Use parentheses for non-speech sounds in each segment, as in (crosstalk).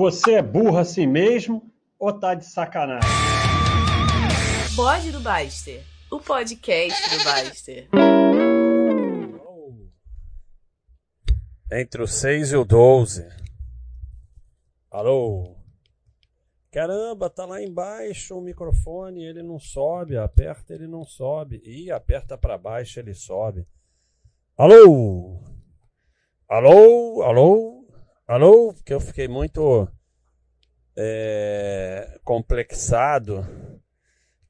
Você é burro assim mesmo ou tá de sacanagem? Pode do Baster, o podcast do Baster. Entre o 6 e o 12. Alô? Caramba, tá lá embaixo o microfone, ele não sobe, aperta, ele não sobe. E aperta para baixo, ele sobe. Alô? Alô? Alô? Alô? Porque eu fiquei muito é, complexado.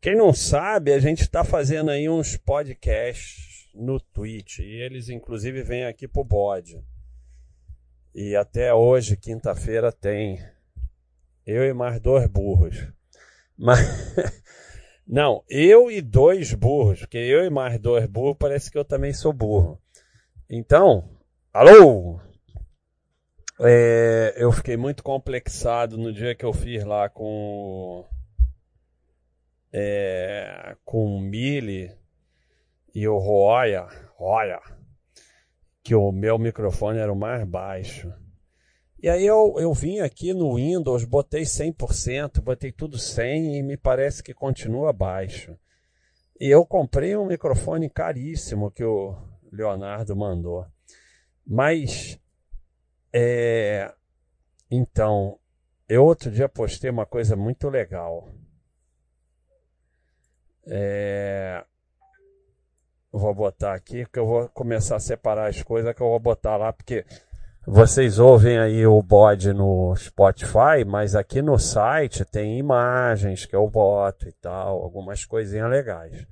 Quem não sabe, a gente está fazendo aí uns podcasts no Twitch. E eles, inclusive, vêm aqui pro bode. E até hoje, quinta-feira, tem eu e mais dois burros. Mas. (laughs) Não, eu e dois burros, porque eu e mais dois burros parece que eu também sou burro. Então, alô? É, eu fiquei muito complexado no dia que eu fiz lá com é, com o Mili e o Roya, Roya, que o meu microfone era o mais baixo. E aí eu, eu vim aqui no Windows, botei 100%, botei tudo 100 e me parece que continua baixo. E eu comprei um microfone caríssimo que o Leonardo mandou. Mas, é, então, eu outro dia postei uma coisa muito legal. É, vou botar aqui, que eu vou começar a separar as coisas que eu vou botar lá, porque vocês ouvem aí o bode no Spotify, mas aqui no site tem imagens que eu boto e tal, algumas coisinhas legais.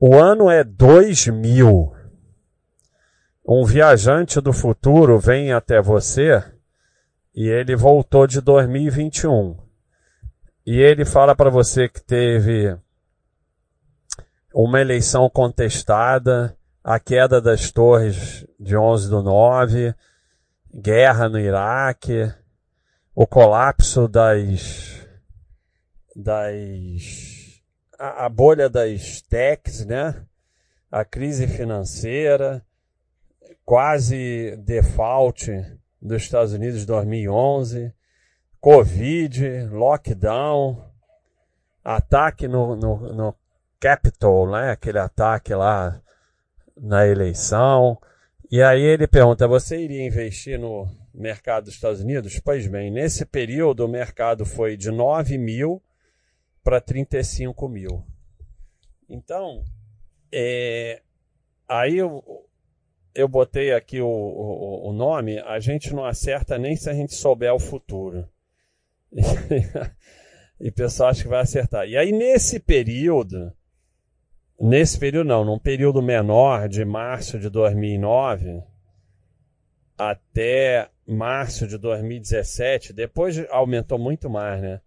O ano é 2000. Um viajante do futuro vem até você e ele voltou de 2021. E ele fala para você que teve uma eleição contestada, a queda das torres de 11 do 9, guerra no Iraque, o colapso das das a, a bolha das techs, né? A crise financeira, quase default dos Estados Unidos de 2011, Covid, lockdown, ataque no, no, no Capitol, né? Aquele ataque lá na eleição. E aí ele pergunta: você iria investir no mercado dos Estados Unidos? Pois bem, nesse período o mercado foi de 9 mil para 35 mil. Então, é, aí eu botei aqui o, o, o, nome, a gente não acerta nem se a gente souber o futuro. (laughs) e o pessoal acha que vai acertar. E aí, nesse período, Nesse período não, num período menor de março de 2009 até março de 2017, depois aumentou muito mais, né?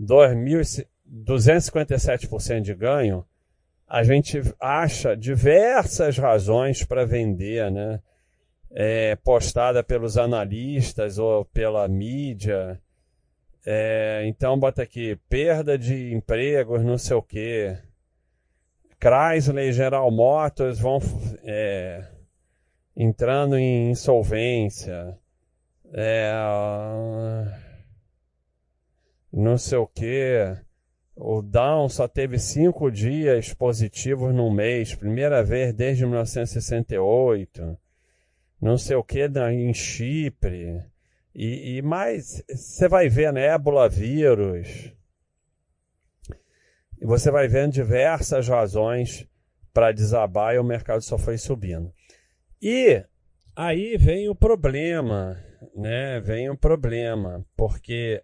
257% de ganho, a gente acha diversas razões para vender, né? É, postada pelos analistas ou pela mídia. É, então bota aqui, perda de empregos, não sei o quê Chrysler e General Motors vão é, entrando em insolvência. É, não sei o que. O Dow só teve cinco dias positivos no mês, primeira vez desde 1968. Não sei o que em Chipre. E, e mais, você vai ver, né? Ébola vírus. E você vai vendo diversas razões para desabar e o mercado só foi subindo. E aí vem o problema, né? Vem o problema, porque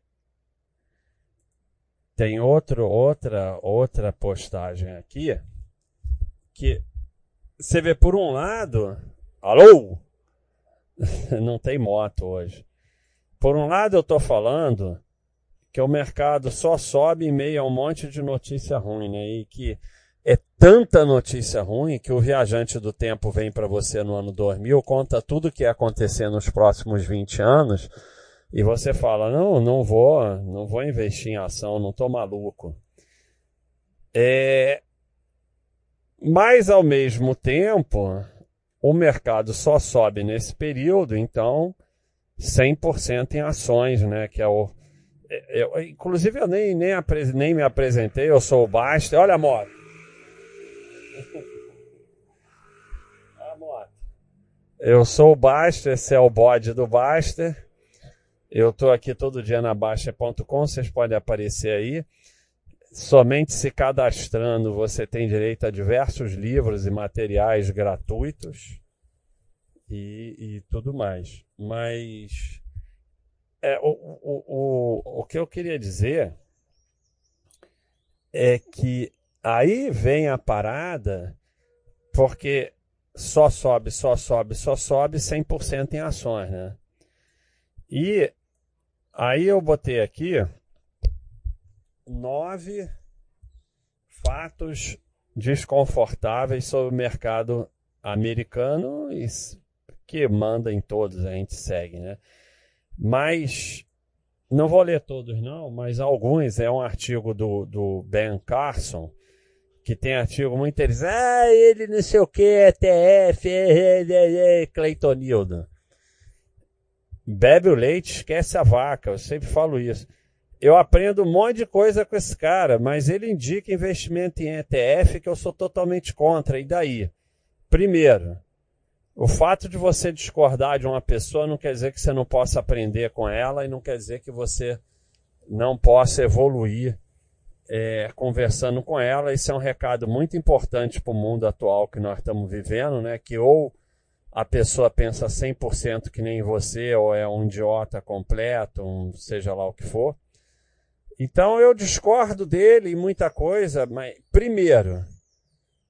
tem outro, outra, outra postagem aqui que você vê por um lado, alô, (laughs) não tem moto hoje. Por um lado eu estou falando que o mercado só sobe em meio a um monte de notícia ruim, né? E que é tanta notícia ruim que o viajante do tempo vem para você no ano 2000, conta tudo o que ia acontecer nos próximos 20 anos, e você fala: "Não, não vou, não vou investir em ação, não tô maluco". É mas ao mesmo tempo, o mercado só sobe nesse período, então 100% em ações, né? Que é o. é, Eu, inclusive, eu nem, nem, nem me apresentei, eu sou o Baster. Olha a moto. (laughs) A moto. Eu sou o Baster, esse é o bode do Baster. Eu estou aqui todo dia na Baixa.com, vocês podem aparecer aí. Somente se cadastrando você tem direito a diversos livros e materiais gratuitos e, e tudo mais. Mas é, o, o, o, o que eu queria dizer é que aí vem a parada, porque só sobe, só sobe, só sobe 100% em ações, né? E aí eu botei aqui nove fatos desconfortáveis sobre o mercado americano e que manda em todos, a gente segue, né? Mas não vou ler todos não, mas alguns é um artigo do, do Ben Carson que tem artigo muito eles, ah, ele não sei o que, ETF, é, é, é. Bebe o leite, esquece a vaca, eu sempre falo isso. Eu aprendo um monte de coisa com esse cara, mas ele indica investimento em ETF que eu sou totalmente contra. E daí? Primeiro, o fato de você discordar de uma pessoa não quer dizer que você não possa aprender com ela e não quer dizer que você não possa evoluir é, conversando com ela. Isso é um recado muito importante para o mundo atual que nós estamos vivendo, né? Que ou a pessoa pensa 100% que nem você, ou é um idiota completo, um seja lá o que for. Então eu discordo dele em muita coisa, mas primeiro,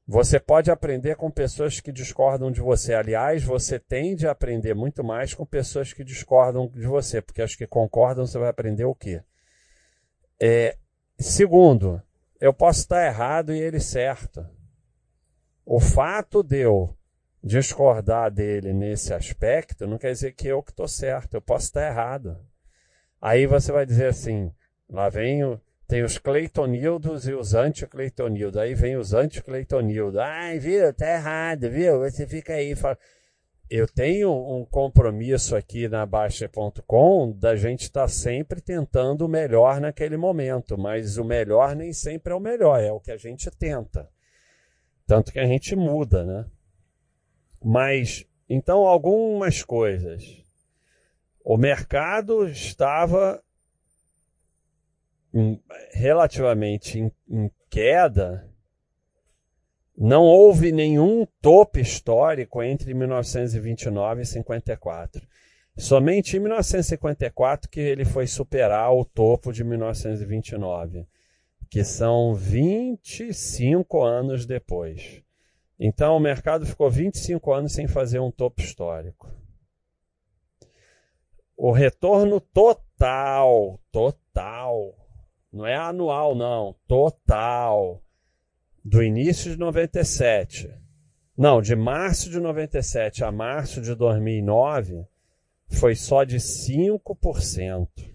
você pode aprender com pessoas que discordam de você. Aliás, você tende a aprender muito mais com pessoas que discordam de você, porque as que concordam você vai aprender o quê? É, segundo, eu posso estar errado e ele certo. O fato de eu discordar dele nesse aspecto não quer dizer que eu que estou certo, eu posso estar errado. Aí você vai dizer assim, lá vem o, tem os Cleitonildos e os anticleitonildos, aí vem os anticleitonildos, ai viu, tá errado, viu, você fica aí, fala... eu tenho um compromisso aqui na Baixa.com da gente estar tá sempre tentando o melhor naquele momento, mas o melhor nem sempre é o melhor, é o que a gente tenta. Tanto que a gente muda, né? Mas, então, algumas coisas. O mercado estava relativamente em, em, queda. Não houve nenhum topo histórico entre 1929 e 54. Somente em 1954 que ele foi superar o topo de 1929, que são 25 anos depois. Então o mercado ficou 25 anos sem fazer um topo histórico. O retorno total, total, não é anual não, total, do início de 97, não, de março de 97 a março de 2009, foi só de 5%.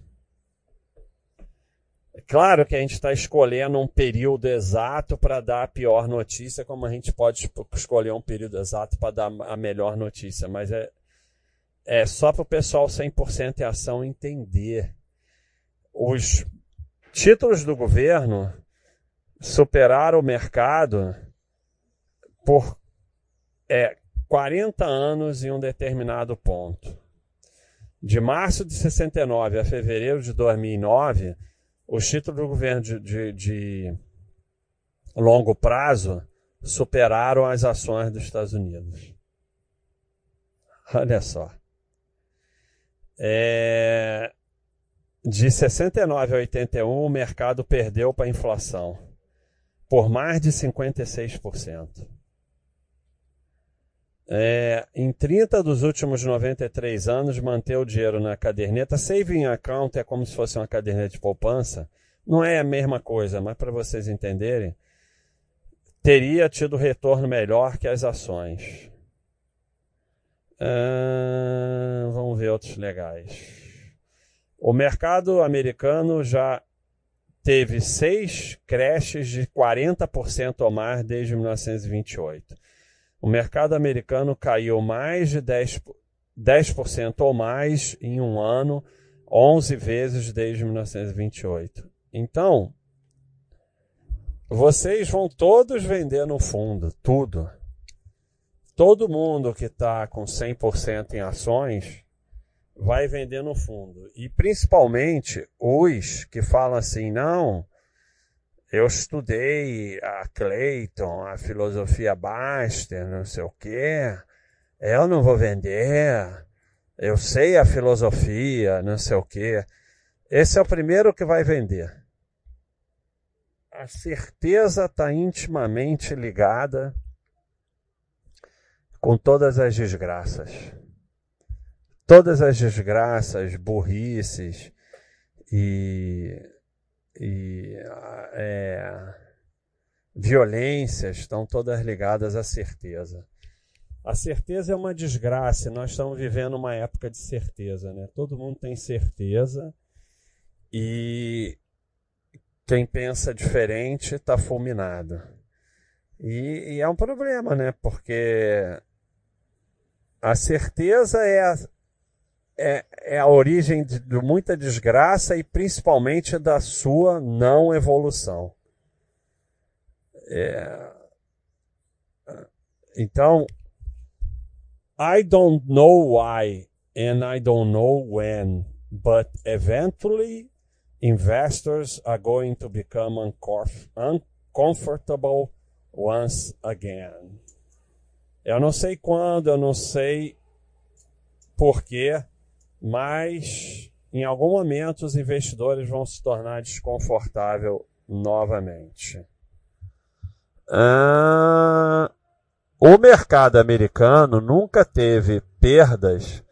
Claro que a gente está escolhendo um período exato para dar a pior notícia, como a gente pode escolher um período exato para dar a melhor notícia, mas é, é só para o pessoal 100% em ação entender. Os títulos do governo superaram o mercado por é, 40 anos em um determinado ponto. De março de 69 a fevereiro de 2009, os títulos do governo de, de, de, longo prazo superaram as ações dos Estados Unidos. Olha só. É, de 69 a 81, o mercado perdeu para a inflação por mais de 56%. É, em 30 dos últimos 93 anos, manter o dinheiro na caderneta, saving account é como se fosse uma caderneta de poupança, não é a mesma coisa, mas para vocês entenderem, teria tido retorno melhor que as ações. Vamos ver outros legais. O mercado americano já teve seis creches de 40% ou mais desde 1928. O mercado americano caiu mais de 10%. 10% ou mais em um ano, 11 vezes desde 1928. Então, vocês vão todos vender no fundo, tudo. Todo mundo que está com 100% em ações vai vender no fundo. E principalmente os que falam assim, não, eu estudei a Clayton, a filosofia Baster, não sei o quê, eu não vou vender, eu sei a filosofia, não sei o quê. Esse é o primeiro que vai vender. A certeza está intimamente ligada com todas as desgraças. Todas as desgraças, burrices e, e é, violências estão todas ligadas à certeza. A certeza é uma desgraça, nós estamos vivendo uma época de certeza, né? Todo mundo tem certeza e quem pensa diferente está fulminado. E, e, é um problema, né? Porque a certeza é a, é, é a origem de, de muita desgraça e principalmente da sua não evolução. É, então, I don't know why and I don't know when, but eventually investors are going to become uncomfortable once again. Eu não sei quando, eu não sei porquê, mas em algum momento os investidores vão se tornar desconfortável novamente. Ah, o mercado americano nunca teve perdas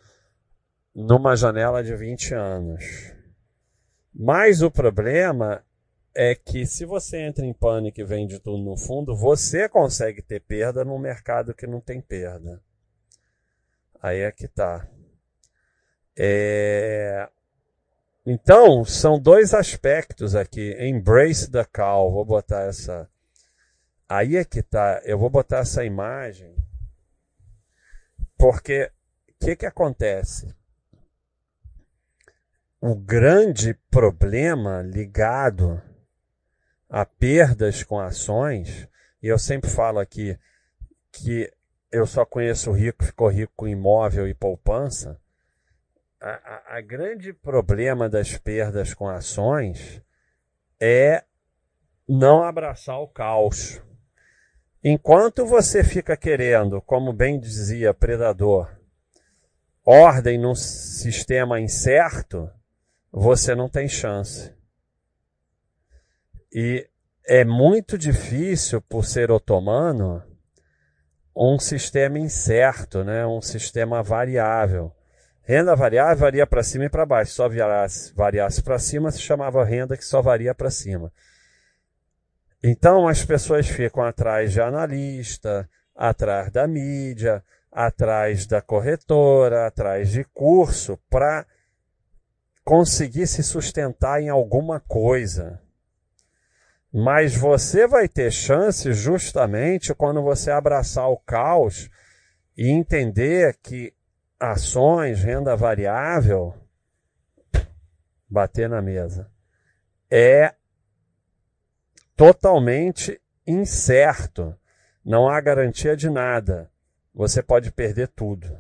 numa janela de 20 anos. Mas o problema é que se você entra em pânico e vende tudo no fundo, você consegue ter perda num mercado que não tem perda. Aí é que tá. É... Então, são dois aspectos aqui. Embrace the call. Vou botar essa. Aí é que tá. Eu vou botar essa imagem. Porque o que, que acontece? O grande problema ligado a perdas com ações, e eu sempre falo aqui que eu só conheço o rico ficou rico com imóvel e poupança. A, a, a grande problema das perdas com ações é não abraçar o caos. Enquanto você fica querendo, como bem dizia Predador, ordem num sistema incerto, você não tem chance. E é muito difícil, por ser otomano, um sistema incerto, né? um sistema variável. Renda variável varia para cima e para baixo. Só variasse, variasse para cima se chamava renda que só varia para cima. Então as pessoas ficam atrás de analista, atrás da mídia, atrás da corretora, atrás de curso para conseguir se sustentar em alguma coisa. Mas você vai ter chance justamente quando você abraçar o caos e entender que ações, renda variável, bater na mesa, é totalmente incerto. Não há garantia de nada. Você pode perder tudo.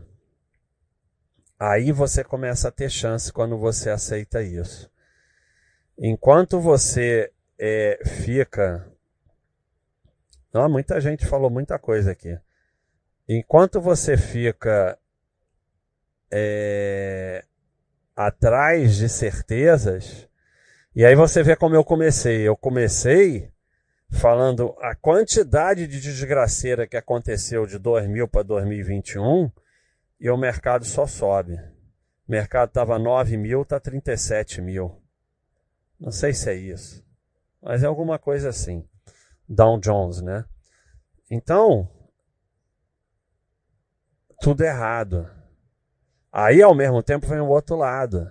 Aí você começa a ter chance quando você aceita isso. Enquanto você é, fica. Não, muita gente falou muita coisa aqui. Enquanto você fica é, atrás de certezas, e aí você vê como eu comecei. Eu comecei falando a quantidade de desgraceira que aconteceu de 2000 para 2021 e o mercado só sobe. O mercado estava 9 mil, está 37 mil. Não sei se é isso mas é alguma coisa assim. Dow Jones, né? Então, tudo errado. Aí, ao mesmo tempo, vem o outro lado.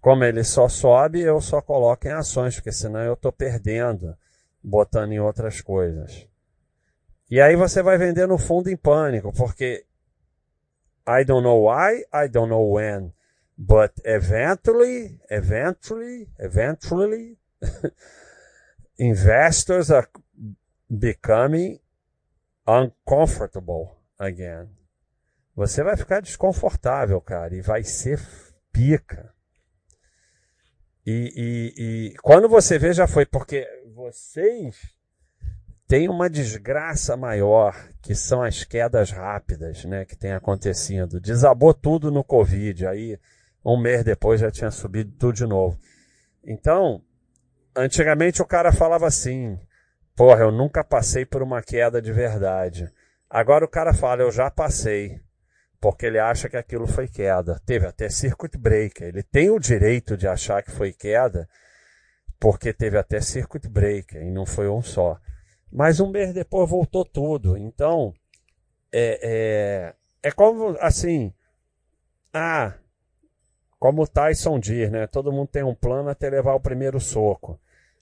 Como ele só sobe, eu só coloco em ações, porque senão eu estou perdendo, botando em outras coisas. E aí você vai vender no fundo em pânico, porque I don't know why, I don't know when, but eventually, eventually, eventually, (laughs) investors are becoming uncomfortable again. Você vai ficar desconfortável, cara, e vai ser pica. E, e, e quando você vê, já foi, porque vocês têm uma desgraça maior, que são as quedas rápidas, né, que tem acontecido. Desabou tudo no Covid, aí um mês depois já tinha subido tudo de novo. Então, antigamente o cara falava assim, porra, eu nunca passei por uma queda de verdade. Agora o cara fala, eu já passei porque ele acha que aquilo foi queda. Teve até circuit breaker. Ele tem o direito de achar que foi queda, porque teve até circuit breaker e não foi um só. Mas um mês depois voltou tudo. Então, é, é, é como assim, ah, como o Tyson diz, né? Todo mundo tem um plano até levar o primeiro soco.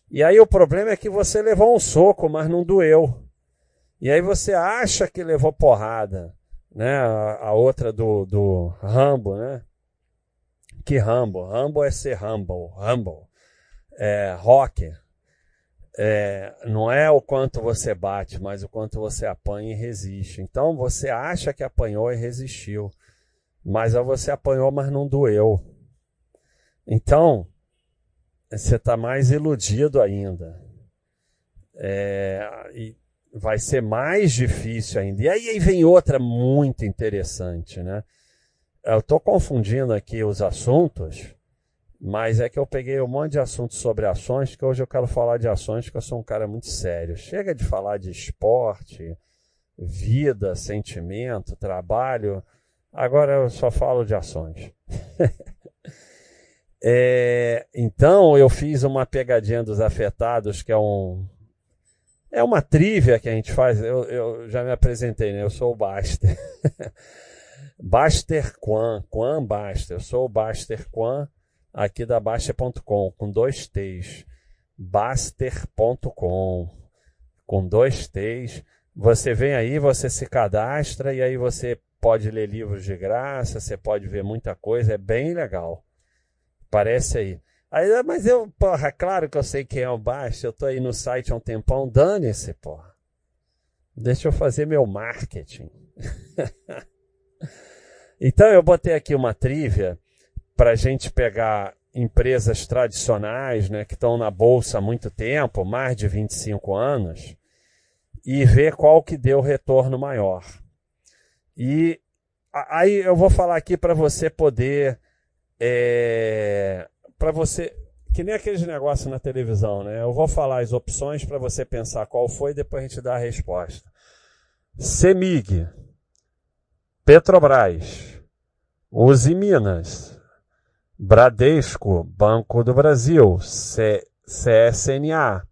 E aí o problema é que você levou um soco, mas não doeu. E aí você acha que levou porrada né? A, a, outra do, do Rambo, né? Que Rambo? Rambo é ser humble, humble. É, rock é, não é o quanto você bate, mas o quanto você apanha e resiste. Então você acha que apanhou e resistiu, mas você apanhou, mas não doeu. Então você está mais iludido ainda. É, e vai ser mais difícil ainda. E aí vem outra muito interessante, né? Eu estou confundindo aqui os assuntos, mas é que eu peguei um monte de assuntos sobre ações, que hoje eu quero falar de ações, porque eu sou um cara muito sério. Chega de falar de esporte, vida, sentimento, trabalho. Agora eu só falo de ações. (laughs) é, então eu fiz uma pegadinha dos afetados, que é um, é uma trivia que a gente faz. Eu, eu já me apresentei, né? Eu sou o Baster. (laughs) Baster Quan, Quan Baster. Eu sou o Baster Quan aqui da Baster.com, com dois T's. Baster.com, com dois T's. Você vem aí, você se cadastra e aí você pode ler livros de graça, você pode ver muita coisa, é bem legal. Parece aí. Aí, ah, mas eu, porra, claro que eu sei quem é o Baixo, eu tô aí no site há um tempão, dane-se, porra. Deixa eu fazer meu marketing. (laughs) então eu botei aqui uma trivia para gente pegar empresas tradicionais, né, que estão na bolsa há muito tempo, mais de 25 anos, e ver qual que deu retorno maior. E aí eu vou falar aqui para você poder é, para você, que nem aqueles negócios na televisão, né? Eu vou falar as opções para você pensar qual foi e depois a gente dá a resposta. Semig, Petrobras, Uzi Minas, Bradesco, Banco do Brasil, C CSNA,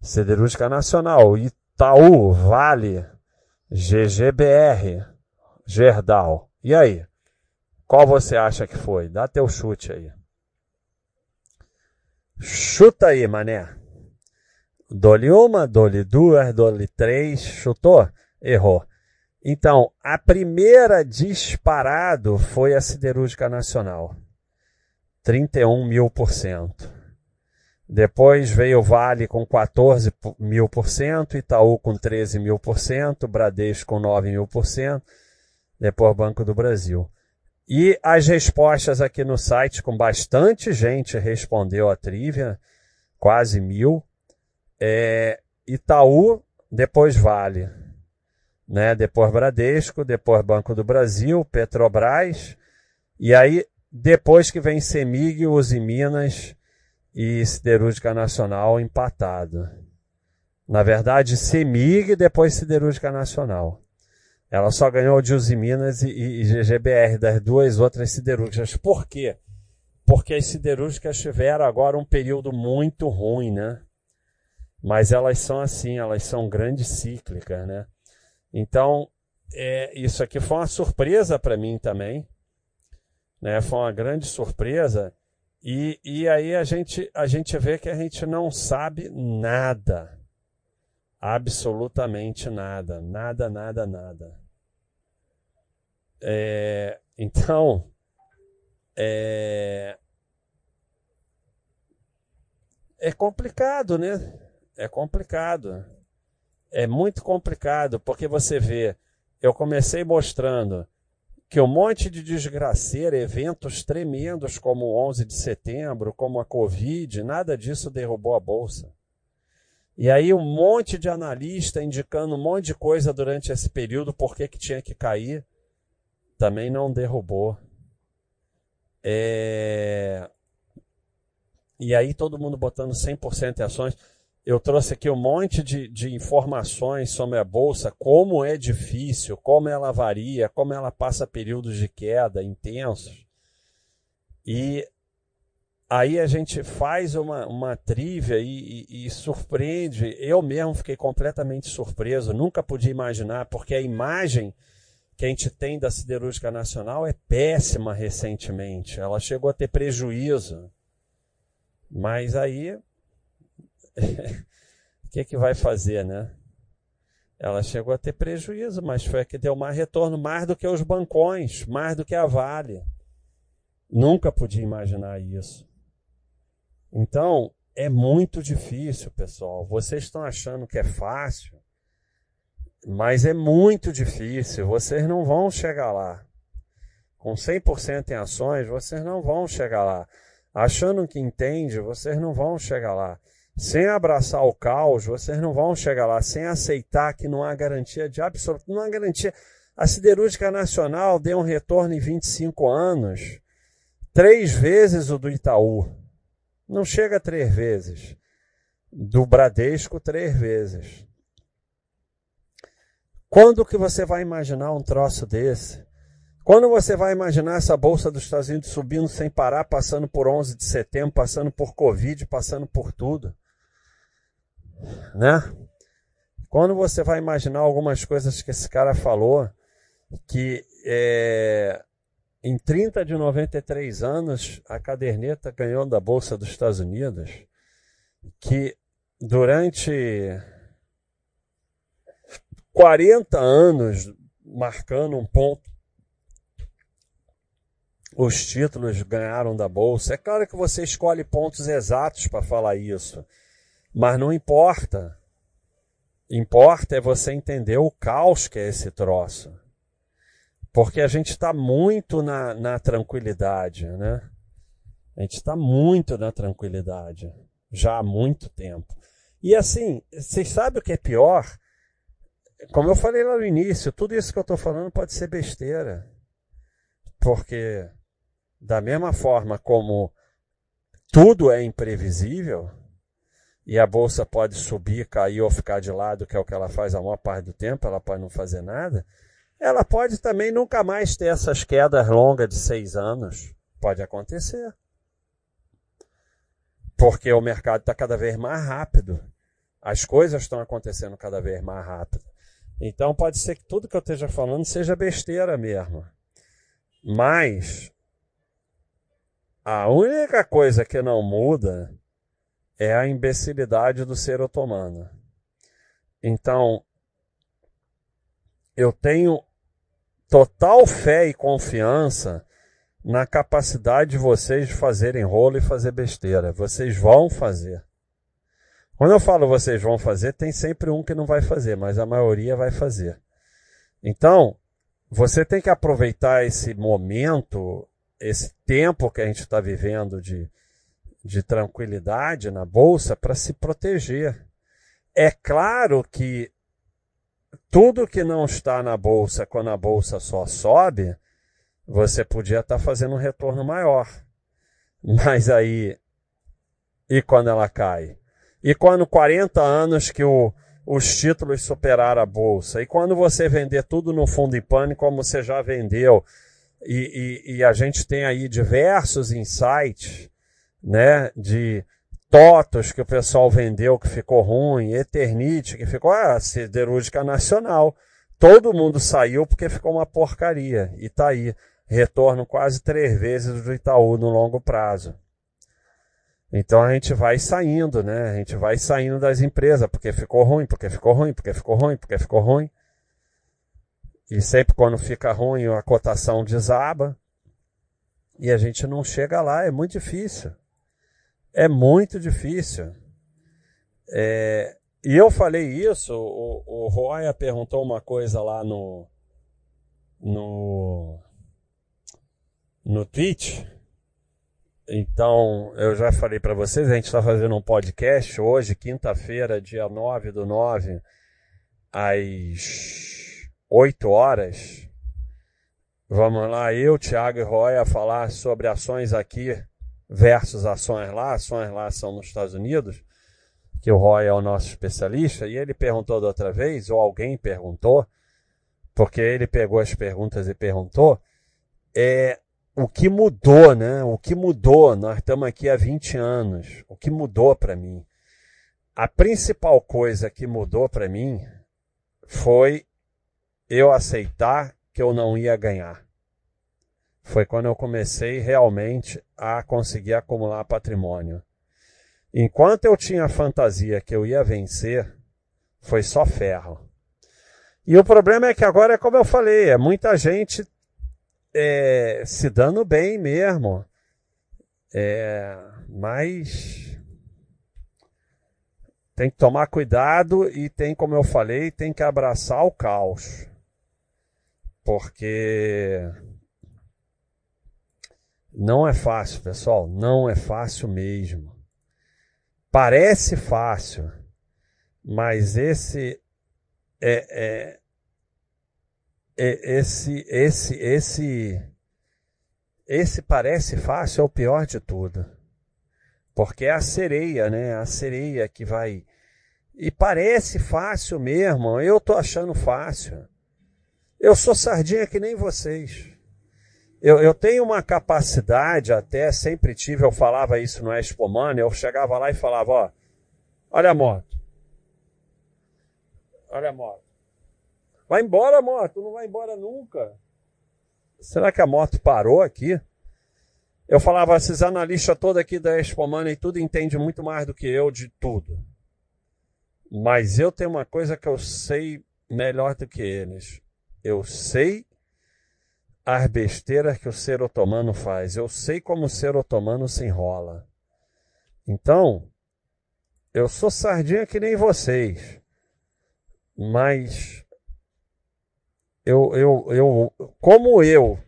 Siderúrgica Nacional, Itaú, Vale, GGBR, Gerdau. E aí? Qual você acha que foi? Dá teu chute aí. Chuta aí, mané. Dole uma, dole duas, dole três, chutou? Errou. Então, a primeira disparado foi a Siderúrgica Nacional. 31 mil por cento. Depois veio Vale com 14 mil por cento, Itaú com 13 mil por cento, Bradesco com 9 mil por cento, depois Banco do Brasil. E as respostas aqui no site, com bastante gente respondeu a trivia, quase mil. É, Itaú, depois Vale, né? depois Bradesco, depois Banco do Brasil, Petrobras, e aí depois que vem Semig, Uzi Minas e Siderúrgica Nacional empatado. Na verdade, Semig, depois Siderúrgica Nacional. Ela só ganhou Uzi Minas e, e, e GGBR, das duas outras siderúrgicas. Por quê? Porque as siderúrgicas tiveram agora um período muito ruim, né? Mas elas são assim, elas são grandes cíclicas, né? Então, é, isso aqui foi uma surpresa para mim também. Né? Foi uma grande surpresa. E, e aí a gente, a gente vê que a gente não sabe nada. Absolutamente nada. Nada, nada, nada. É, então, é, é complicado, né? É complicado. É muito complicado, porque você vê, eu comecei mostrando que um monte de desgraceira, eventos tremendos como o 11 de setembro, como a Covid, nada disso derrubou a bolsa. E aí um monte de analista indicando um monte de coisa durante esse período, por que tinha que cair, também não derrubou. É... E aí todo mundo botando 100% em ações. Eu trouxe aqui um monte de, de informações sobre a bolsa, como é difícil, como ela varia, como ela passa períodos de queda intensos. E aí a gente faz uma, uma trivia e, e, e, surpreende. Eu mesmo fiquei completamente surpreso, nunca podia imaginar, porque a imagem que a gente tem da siderúrgica nacional é péssima recentemente. Ela chegou a ter prejuízo. Mas aí (laughs) o que, que vai fazer, né? Ela chegou a ter prejuízo, mas foi a que deu mais retorno, mais do que os bancões, mais do que a Vale. Nunca podia imaginar isso. Então, é muito difícil, pessoal. Vocês estão achando que é fácil, mas é muito difícil. Vocês não vão chegar lá. Com 100% em ações, vocês não vão chegar lá. Achando que entende, vocês não vão chegar lá. Sem abraçar o caos, vocês não vão chegar lá. Sem aceitar que não há garantia de absoluto, não há garantia. A siderúrgica nacional deu um retorno em 25 anos, três vezes o do Itaú. Não chega três vezes. Do Bradesco, três vezes. Quando que você vai imaginar um troço desse? Quando você vai imaginar essa bolsa dos Estados Unidos subindo sem parar, passando por 11 de setembro, passando por Covid, passando por tudo? né? Quando você vai imaginar algumas coisas que esse cara falou, que é, em 30 de 93 anos a caderneta ganhou da Bolsa dos Estados Unidos, que durante 40 anos marcando um ponto, os títulos ganharam da Bolsa. É claro que você escolhe pontos exatos para falar isso. Mas não importa. Importa é você entender o caos que é esse troço. Porque a gente está muito na, na tranquilidade, né? A gente está muito na tranquilidade. Já há muito tempo. E assim, vocês sabem o que é pior? Como eu falei lá no início, tudo isso que eu estou falando pode ser besteira. Porque, da mesma forma como tudo é imprevisível, e a bolsa pode subir, cair ou ficar de lado, que é o que ela faz a maior parte do tempo, ela pode não fazer nada. Ela pode também nunca mais ter essas quedas longas de seis anos. Pode acontecer. Porque o mercado está cada vez mais rápido. As coisas estão acontecendo cada vez mais rápido. Então pode ser que tudo que eu esteja falando seja besteira mesmo. Mas a única coisa que não muda é a imbecilidade do ser otomano. Então, eu tenho total fé e confiança na capacidade de vocês de fazerem rolo e fazer besteira. Vocês vão fazer. Quando eu falo vocês vão fazer, tem sempre um que não vai fazer, mas a maioria vai fazer. Então, você tem que aproveitar esse momento, esse tempo que a gente está vivendo de de tranquilidade na bolsa para se proteger. É claro que tudo que não está na bolsa, quando a bolsa só sobe, você podia estar tá fazendo um retorno maior. Mas aí, e quando ela cai? E quando 40 anos que o, os títulos superaram a bolsa? E quando você vender tudo no fundo em pânico, como você já vendeu? E, e, e a gente tem aí diversos insights né, de Totos que o pessoal vendeu que ficou ruim, Eternite que ficou, ah, siderúrgica nacional. Todo mundo saiu porque ficou uma porcaria. E tá aí, retorno quase três vezes do Itaú no longo prazo. Então a gente vai saindo, né? A gente vai saindo das empresas porque ficou ruim, porque ficou ruim, porque ficou ruim, porque ficou ruim. E sempre quando fica ruim, a cotação desaba. E a gente não chega lá, é muito difícil. É muito difícil. É, e eu falei isso, o, o Roya perguntou uma coisa lá no, no, no Twitch. Então, eu já falei para vocês, a gente está fazendo um podcast hoje, quinta-feira, dia 9 do 9, às 8 horas. Vamos lá, eu, Thiago e Roya, falar sobre ações aqui versus ações lá. Ações lá são nos Estados Unidos, que o Roy é o nosso especialista, e ele perguntou da outra vez, ou alguém perguntou, porque ele pegou as perguntas e perguntou, é o que mudou, né? O que mudou? Nós estamos aqui há 20 anos. O que mudou para mim? A principal coisa que mudou para mim foi eu aceitar que eu não ia ganhar. Foi quando eu comecei realmente a conseguir acumular patrimônio. Enquanto eu tinha a fantasia que eu ia vencer, foi só ferro. E o problema é que agora é como eu falei, é muita gente é, se dando bem mesmo. É, mas tem que tomar cuidado e tem, como eu falei, tem que abraçar o caos porque não é fácil, pessoal, não é fácil mesmo. Parece fácil, mas esse é, é, esse esse esse esse parece fácil é o pior de tudo. Porque é a sereia, né? A sereia que vai e parece fácil mesmo. Eu tô achando fácil. Eu sou sardinha que nem vocês. Eu, eu tenho uma capacidade, até sempre tive, eu falava isso no Expo Money, eu chegava lá e falava, ó, olha a moto. Olha a moto. Vai embora, moto, não vai embora nunca. Será que a moto parou aqui? Eu falava, esses analistas todos aqui da Expo Money, tudo entende muito mais do que eu de tudo. Mas eu tenho uma coisa que eu sei melhor do que eles. Eu sei as besteiras que o ser otomano faz. Eu sei como o ser otomano se enrola. Então, eu sou sardinha que nem vocês. Mas eu, eu, eu, como eu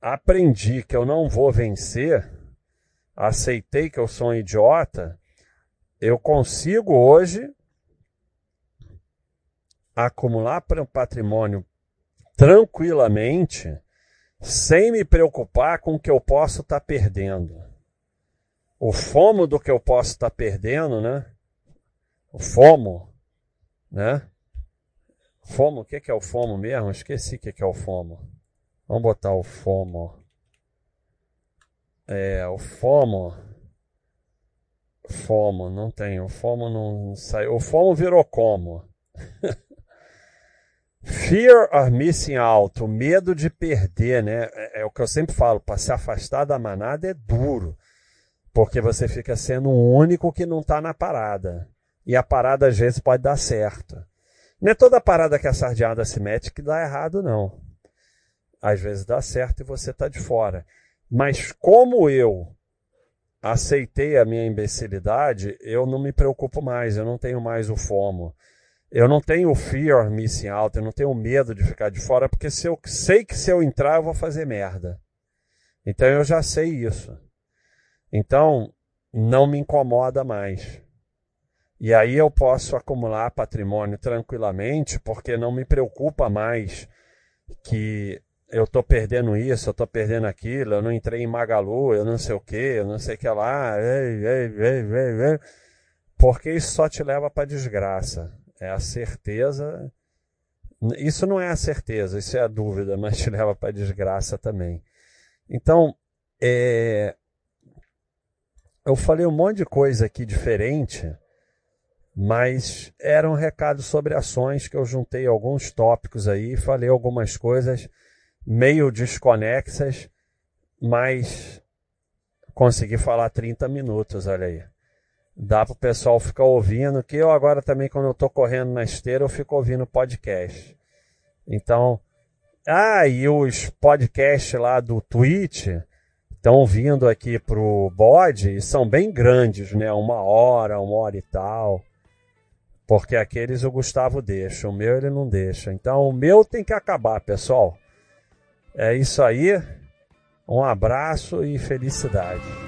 aprendi que eu não vou vencer, aceitei que eu sou um idiota, eu consigo hoje acumular patrimônio tranquilamente, sem me preocupar com o que eu posso estar tá perdendo. O fomo do que eu posso estar tá perdendo, né? O fomo, né? Fomo, o que é o fomo mesmo? Esqueci o que é o fomo. Vamos botar o fomo. É, o fomo. Fomo, não tem. O fomo não saiu. O fomo virou como? (laughs) Fear of missing out, o medo de perder, né? É, é o que eu sempre falo, para se afastar da manada é duro, porque você fica sendo o único que não está na parada. E a parada às vezes pode dar certo. Não é toda parada que a sardeada se mete que dá errado, não. Às vezes dá certo e você está de fora. Mas como eu aceitei a minha imbecilidade, eu não me preocupo mais, eu não tenho mais o FOMO. Eu não tenho fear of missing out, eu não tenho medo de ficar de fora, porque se eu sei que se eu entrar eu vou fazer merda. Então eu já sei isso. Então não me incomoda mais. E aí eu posso acumular patrimônio tranquilamente, porque não me preocupa mais que eu estou perdendo isso, eu estou perdendo aquilo, eu não entrei em Magalu, eu não sei o que, eu não sei o que lá, porque isso só te leva para desgraça. É a certeza. Isso não é a certeza, isso é a dúvida, mas te leva para desgraça também. Então, é... eu falei um monte de coisa aqui diferente, mas era um recado sobre ações que eu juntei alguns tópicos aí, falei algumas coisas meio desconexas, mas consegui falar 30 minutos, olha aí dá para o pessoal ficar ouvindo, que eu agora também, quando eu estou correndo na esteira, eu fico ouvindo podcast. Então, ah, e os podcasts lá do Twitch estão vindo aqui pro bode e são bem grandes, né? Uma hora, uma hora e tal. Porque aqueles o Gustavo deixa, o meu ele não deixa. Então o meu tem que acabar, pessoal. É isso aí. Um abraço e felicidade.